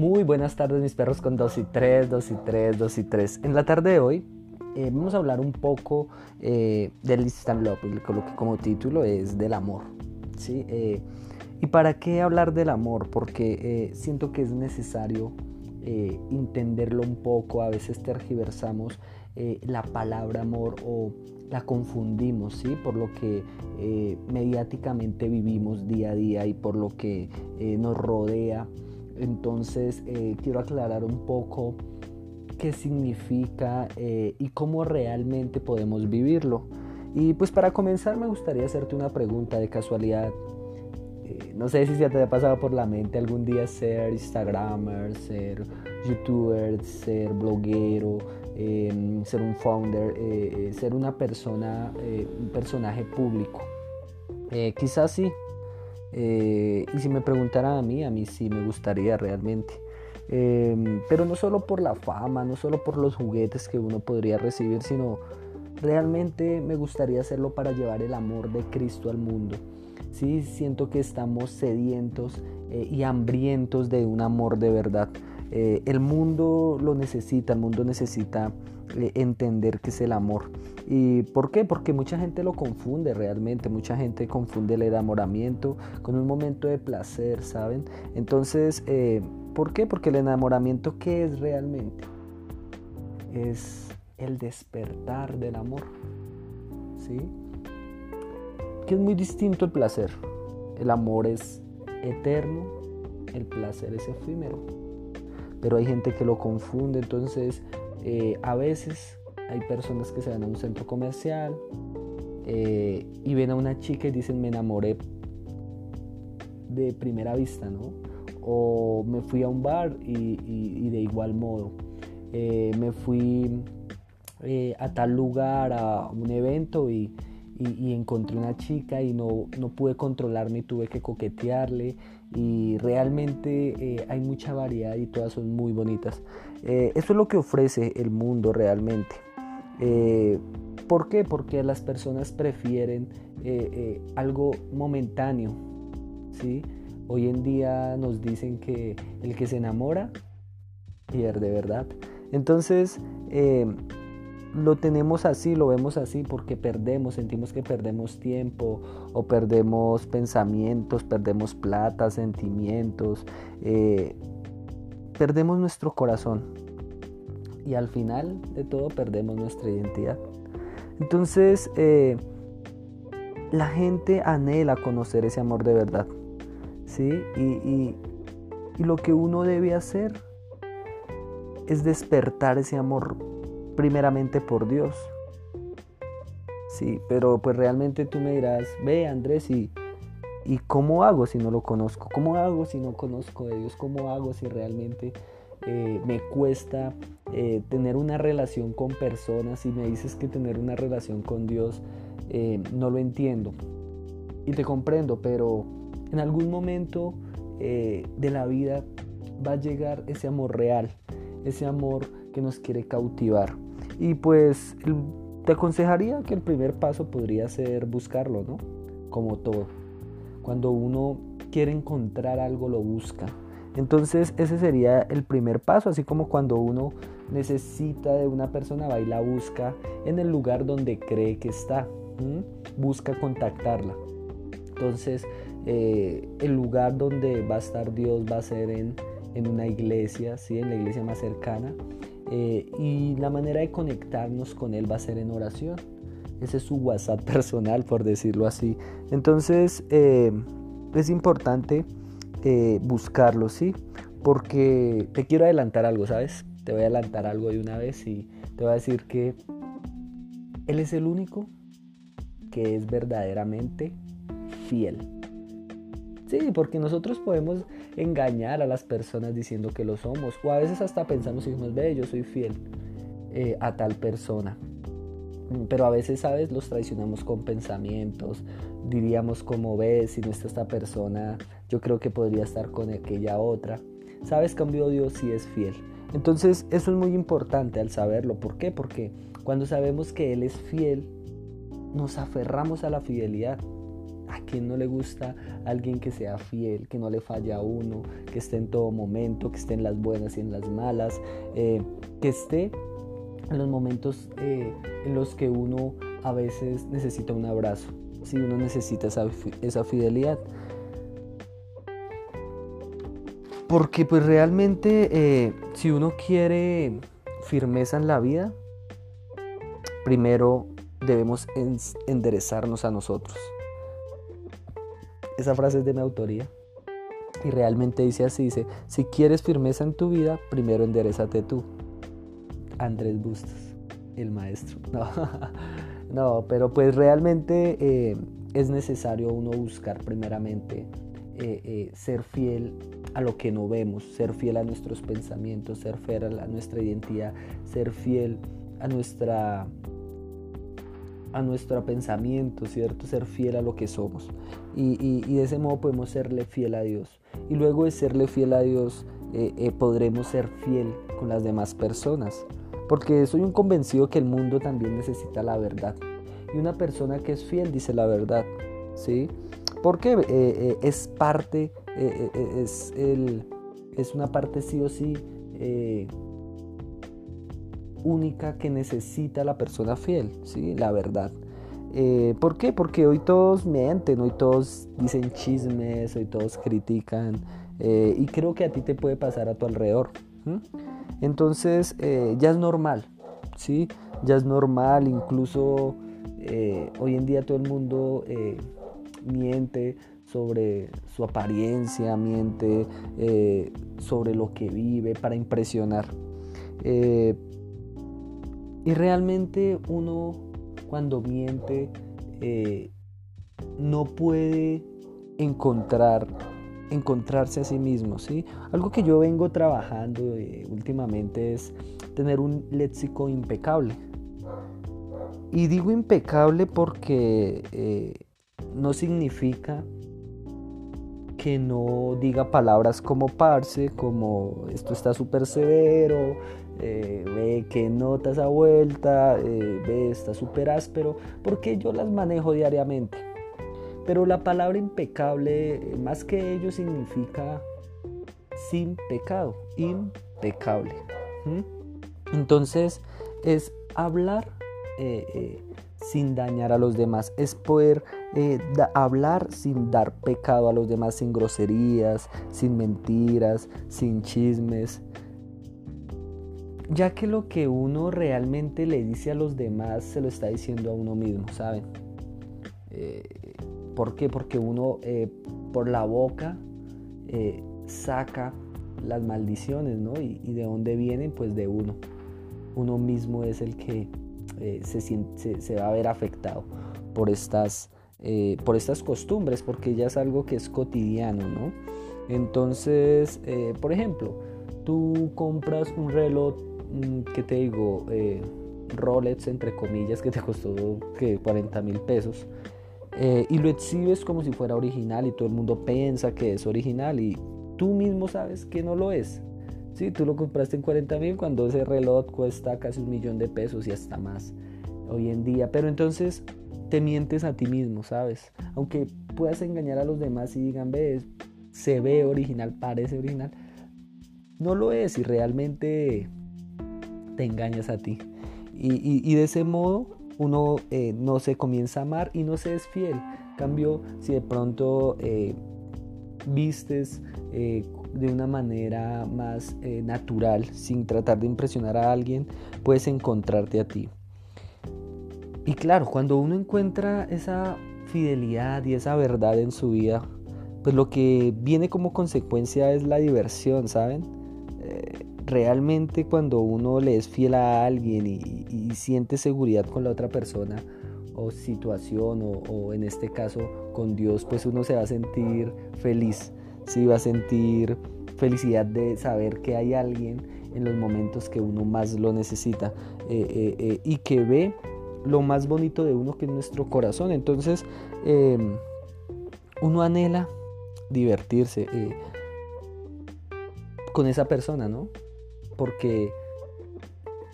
Muy buenas tardes mis perros con 2 y 3, 2 y 3, 2 y 3. En la tarde de hoy eh, vamos a hablar un poco eh, del Instant Love, lo que como título es del amor. ¿sí? Eh, ¿Y para qué hablar del amor? Porque siento que es necesario entenderlo un poco, a veces tergiversamos la palabra amor o la confundimos, ¿sí? Por lo que mediáticamente vivimos día a día y por lo que nos rodea. Entonces eh, quiero aclarar un poco qué significa eh, y cómo realmente podemos vivirlo. Y pues para comenzar me gustaría hacerte una pregunta de casualidad. Eh, no sé si se te ha pasado por la mente algún día ser Instagramer, ser youtuber, ser bloguero, em, ser un founder, ser una persona, un personaje público. quizás sí, eh, y si me preguntaran a mí, a mí sí me gustaría realmente. Em, pero no solo por la fama, no solo por los juguetes que uno podría recibir, sino realmente me gustaría hacerlo para llevar el amor de Cristo al mundo. Sí, siento que estamos sedientos eh, y hambrientos de un amor de verdad. Eh, el mundo lo necesita, el mundo necesita entender qué es el amor. ¿Y por qué? Porque mucha gente lo confunde realmente, mucha gente confunde el enamoramiento con un momento de placer, ¿saben? Entonces, eh, ¿por qué? Porque el enamoramiento, ¿qué es realmente? Es el despertar del amor, ¿sí? Que es muy distinto el placer. El amor es eterno, el placer es efímero. Pero hay gente que lo confunde, entonces eh, a veces hay personas que se van a un centro comercial eh, y ven a una chica y dicen me enamoré de primera vista, ¿no? O me fui a un bar y, de igual modo. Eh, me fui a tal lugar, a un evento y, encontré una chica y no, no, pude controlarme y tuve que coquetearle y realmente eh, hay mucha variedad y todas son muy bonitas. Eh, eso es lo que ofrece el mundo realmente. Eh, ¿Por qué? Porque las personas prefieren algo momentáneo. ¿sí? Hoy en día nos dicen que el que se enamora pierde, ¿verdad? Entonces, lo tenemos así, lo vemos así porque perdemos, sentimos que perdemos tiempo o perdemos pensamientos, perdemos plata, sentimientos, eh, perdemos nuestro corazón y al final de todo perdemos nuestra identidad. Entonces, eh, la gente anhela conocer ese amor de verdad, ¿sí? y lo que uno debe hacer es despertar ese amor primeramente por Dios. Sí, pero pues realmente tú me dirás, ve Andrés, ¿y, ¿y cómo hago si no lo conozco? ¿Cómo hago si no conozco de Dios? ¿Cómo hago si realmente eh, me cuesta eh, tener una relación con personas y me dices que tener una relación con Dios eh, no lo entiendo? Y te comprendo, pero en algún momento de la vida va a llegar ese amor real, ese amor que nos quiere cautivar. Y pues te aconsejaría que el primer paso podría ser buscarlo, ¿no? Como todo. Cuando uno quiere encontrar algo, lo busca. Entonces ese sería el primer paso, así como cuando uno necesita de una persona, va y la busca en el lugar donde cree que está. Busca contactarla. Entonces eh, el lugar donde va a estar Dios va a ser en, en una iglesia, ¿sí? en la iglesia más cercana. Eh, y la manera de conectarnos con Él va a ser en oración. Ese es su WhatsApp personal, por decirlo así. Entonces, eh, es importante eh, buscarlo, ¿sí? Porque te quiero adelantar algo, ¿sabes? Te voy a adelantar algo de una vez y te voy a decir que Él es el único que es verdaderamente fiel. Sí, porque nosotros podemos engañar a las personas diciendo que lo somos. O a veces hasta pensamos y decimos, ve, yo soy fiel eh, a tal persona. Pero a veces, ¿sabes? Los traicionamos con pensamientos. Diríamos como ves, si no está esta persona, yo creo que podría estar con aquella otra. ¿Sabes? Cambio Dios sí es fiel. Entonces eso es muy importante al saberlo. ¿Por qué? Porque cuando sabemos que Él es fiel, nos aferramos a la fidelidad. ¿A quién no le gusta alguien que sea fiel, que no le falla a uno, que esté en todo momento, que esté en las buenas y en las malas, eh, que esté en los momentos eh, en los que uno a veces necesita un abrazo, si uno necesita esa, esa fidelidad? Porque pues realmente eh, si uno quiere firmeza en la vida, primero debemos enderezarnos a nosotros. Esa frase es de mi autoría. Y realmente dice así, dice, si quieres firmeza en tu vida, primero enderezate tú. Andrés Bustos, el maestro. No, pero pues realmente eh, es necesario uno buscar primeramente eh, eh, ser fiel a lo que no vemos, ser fiel a nuestros pensamientos, ser fiel a nuestra identidad, ser fiel a nuestra a nuestro pensamiento, ¿cierto? Ser fiel a lo que somos. Y, de ese modo podemos serle fiel a Dios. Y luego de serle fiel a Dios, eh, podremos ser fiel con las demás personas. Porque soy un convencido que el mundo también necesita la verdad. Y una persona que es fiel dice la verdad, ¿sí? Porque eh, eh, es parte, eh, es, el, es una parte sí o sí única que necesita la persona fiel, ¿sí? La verdad. ¿Por qué? Porque hoy todos mienten, hoy todos dicen chismes, hoy todos critican. y creo que a ti te puede pasar a tu alrededor. Entonces ya es normal, ¿sí? Ya es normal, incluso hoy en día todo el mundo miente sobre su apariencia, miente eh, sobre lo que vive para impresionar. Eh, y realmente uno cuando miente eh, no puede encontrar encontrarse a sí mismo, ¿sí? Algo que yo vengo trabajando últimamente es tener un léxico impecable. Y digo impecable porque no significa que no diga palabras como parce, como esto está súper severo, eh, ve que nota esa vuelta, eh, ve está súper áspero, porque yo las manejo diariamente. Pero la palabra impecable, más que ello, significa sin pecado, impecable. Entonces es hablar eh, sin dañar a los demás, es poder eh, hablar sin dar pecado a los demás, sin groserías, sin mentiras, sin chismes. Ya que lo que uno realmente le dice a los demás se lo está diciendo a uno mismo, ¿saben? Eh, ¿Por qué? Porque uno eh, por la boca saca las maldiciones, ¿no? Y, de dónde vienen, pues de uno. Uno mismo es el que se, se, va a ver afectado por estas eh, por estas costumbres, porque ya es algo que es cotidiano, ¿no? Entonces, eh, por ejemplo, tú compras un reloj, mm, que te digo? Eh, Rolex, entre comillas, que te costó que 40 mil pesos. y lo exhibes como si fuera original y todo el mundo piensa que es original y tú mismo sabes que no lo es. Sí, tú lo compraste en 40 mil cuando ese reloj cuesta casi un millón de pesos y hasta más hoy en día. Pero entonces te mientes a ti mismo, ¿sabes? Aunque puedas engañar a los demás y digan, ve, se ve original, parece original, no lo es y realmente te engañas a ti. Y, de ese modo uno eh, no se comienza a amar y no se es fiel. cambio, si de pronto eh, vistes eh, de una manera más natural, sin tratar de impresionar a alguien, puedes encontrarte a ti. Y claro, cuando uno encuentra esa fidelidad y esa verdad en su vida, pues lo que viene como consecuencia es la diversión, ¿saben? Eh, realmente cuando uno le es fiel a alguien y, siente seguridad con la otra persona o situación o, en este caso con Dios, pues uno se va a sentir feliz, sí, va a sentir felicidad de saber que hay alguien en los momentos que uno más lo necesita eh, eh, y que ve lo más bonito de uno que es nuestro corazón. Entonces, em, uno anhela divertirse eh, con esa persona, ¿no? Porque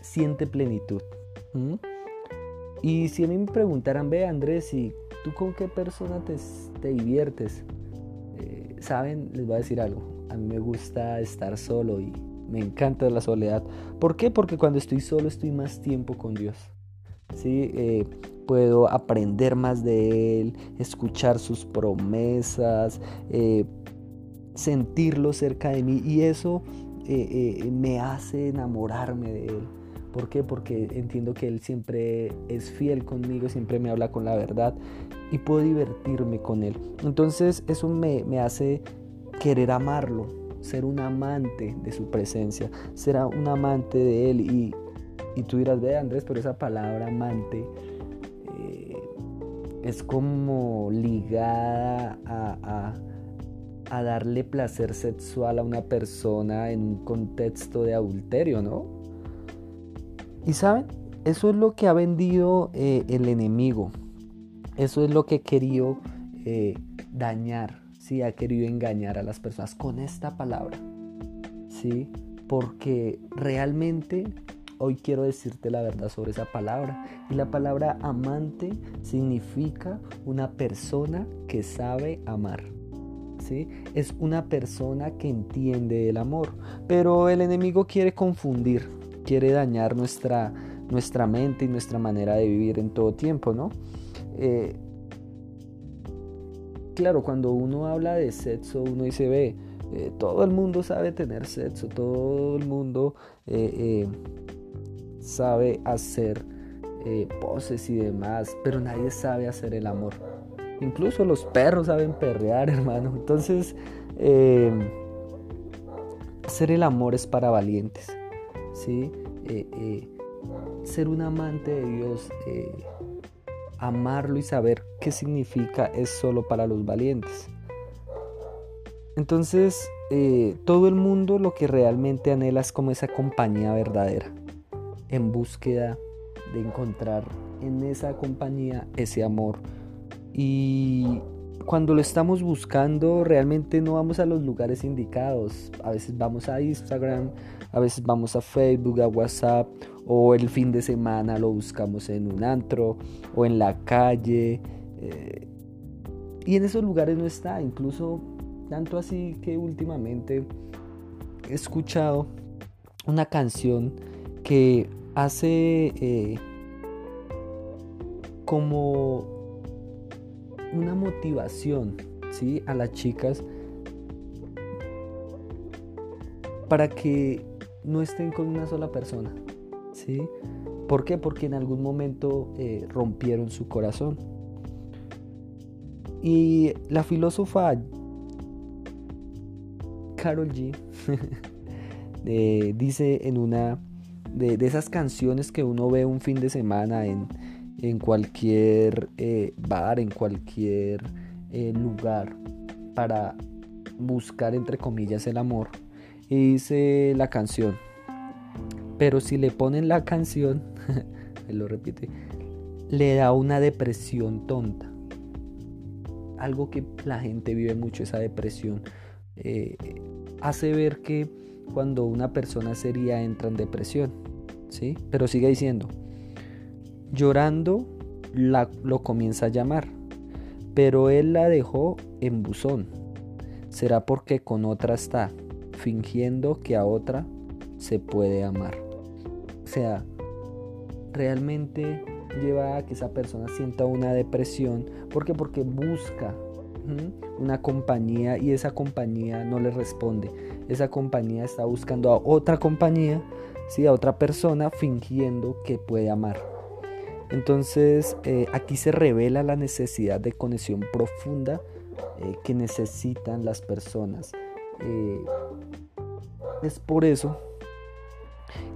siente plenitud. Y si a mí me preguntaran, ve Andrés, si ¿tú con qué persona te, te diviertes? Saben, les voy a decir algo. A mí me gusta estar solo y me encanta la soledad. ¿Por qué? Porque cuando estoy solo estoy más tiempo con Dios. ¿sí? Eh, puedo aprender más de Él, escuchar sus promesas, eh, sentirlo cerca de mí y eso eh, me hace enamorarme de Él. ¿Por qué? Porque entiendo que Él siempre es fiel conmigo, siempre me habla con la verdad y puedo divertirme con Él. Entonces eso me, me hace querer amarlo, ser un amante de su presencia, ser un amante de Él y y tú dirás, ve Andrés, pero esa palabra amante eh, es como ligada a, a, darle placer sexual a una persona en un contexto de adulterio, ¿no? Y saben, eso es lo que ha vendido eh, el enemigo. Eso es lo que ha querido eh, dañar, ¿sí? Ha querido engañar a las personas con esta palabra, ¿sí? Porque realmente Hoy quiero decirte la verdad sobre esa palabra. Y la palabra amante significa una persona que sabe amar. ¿Sí? Es una persona que entiende el amor. Pero el enemigo quiere confundir, quiere dañar nuestra, nuestra mente y nuestra manera de vivir en todo tiempo, ¿no? Eh, claro, cuando uno habla de sexo, uno dice, ve, eh, todo el mundo sabe tener sexo, todo el mundo eh, sabe hacer poses y demás, pero nadie sabe hacer el amor. Incluso los perros saben perrear, hermano. Entonces, hacer el amor es para valientes. ¿Sí? Eh, ser un amante de Dios, amarlo y saber qué significa es solo para los valientes. Entonces, todo el mundo lo que realmente anhela es como esa compañía verdadera en búsqueda de encontrar en esa compañía ese amor. Y cuando lo estamos buscando, realmente no vamos a los lugares indicados. A veces vamos a Instagram, a veces vamos a Facebook, a WhatsApp, o el fin de semana lo buscamos en un antro o en la calle. Eh, y en esos lugares no está, incluso tanto así que últimamente he escuchado una canción que hace eh, como una motivación ¿sí? a las chicas para que no estén con una sola persona. ¿sí? ¿Por qué? Porque en algún momento eh, rompieron su corazón. Y la filósofa Carol G eh, dice en una de, esas canciones que uno ve un fin de semana en, cualquier eh, bar, en cualquier eh, lugar, para buscar, entre comillas, el amor. Y dice la canción, pero si le ponen la canción, él lo repite, le da una depresión tonta. Algo que la gente vive mucho, esa depresión. Eh, hace ver que cuando una persona seria entra en depresión. ¿sí? Pero sigue diciendo, llorando la, lo comienza a llamar, pero él la dejó en buzón. Será porque con otra está, fingiendo que a otra se puede amar. O sea, realmente lleva a que esa persona sienta una depresión. ¿Por qué? Porque busca una compañía y esa compañía no le responde. Esa compañía está buscando a otra compañía, ¿sí? a otra persona fingiendo que puede amar. Entonces eh, aquí se revela la necesidad de conexión profunda eh, que necesitan las personas. Eh, es por eso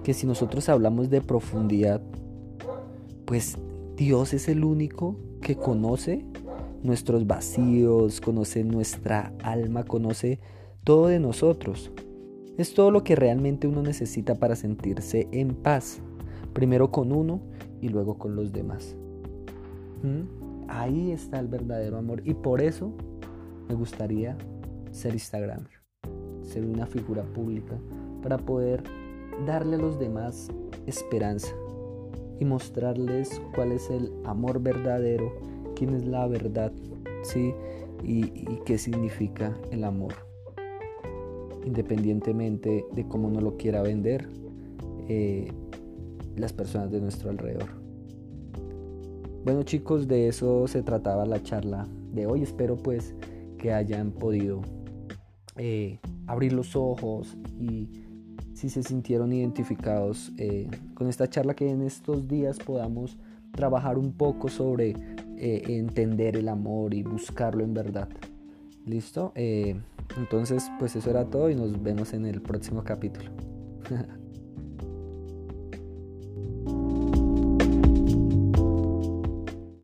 que si nosotros hablamos de profundidad, pues Dios es el único que conoce nuestros vacíos, conoce nuestra alma, conoce todo de nosotros. Es todo lo que realmente uno necesita para sentirse en paz, primero con uno y luego con los demás. ¿Mm? Ahí está el verdadero amor y por eso me gustaría ser Instagramer, ser una figura pública para poder darle a los demás esperanza y mostrarles cuál es el amor verdadero quién es la verdad, ¿sí? Y, qué significa el amor. Independientemente de cómo uno lo quiera vender, eh, las personas de nuestro alrededor. Bueno chicos, de eso se trataba la charla de hoy. Espero pues que hayan podido eh, abrir los ojos y si se sintieron identificados eh, con esta charla que en estos días podamos trabajar un poco sobre eh, entender el amor y buscarlo en verdad. ¿Listo? entonces pues eso era todo y nos vemos en el próximo capítulo.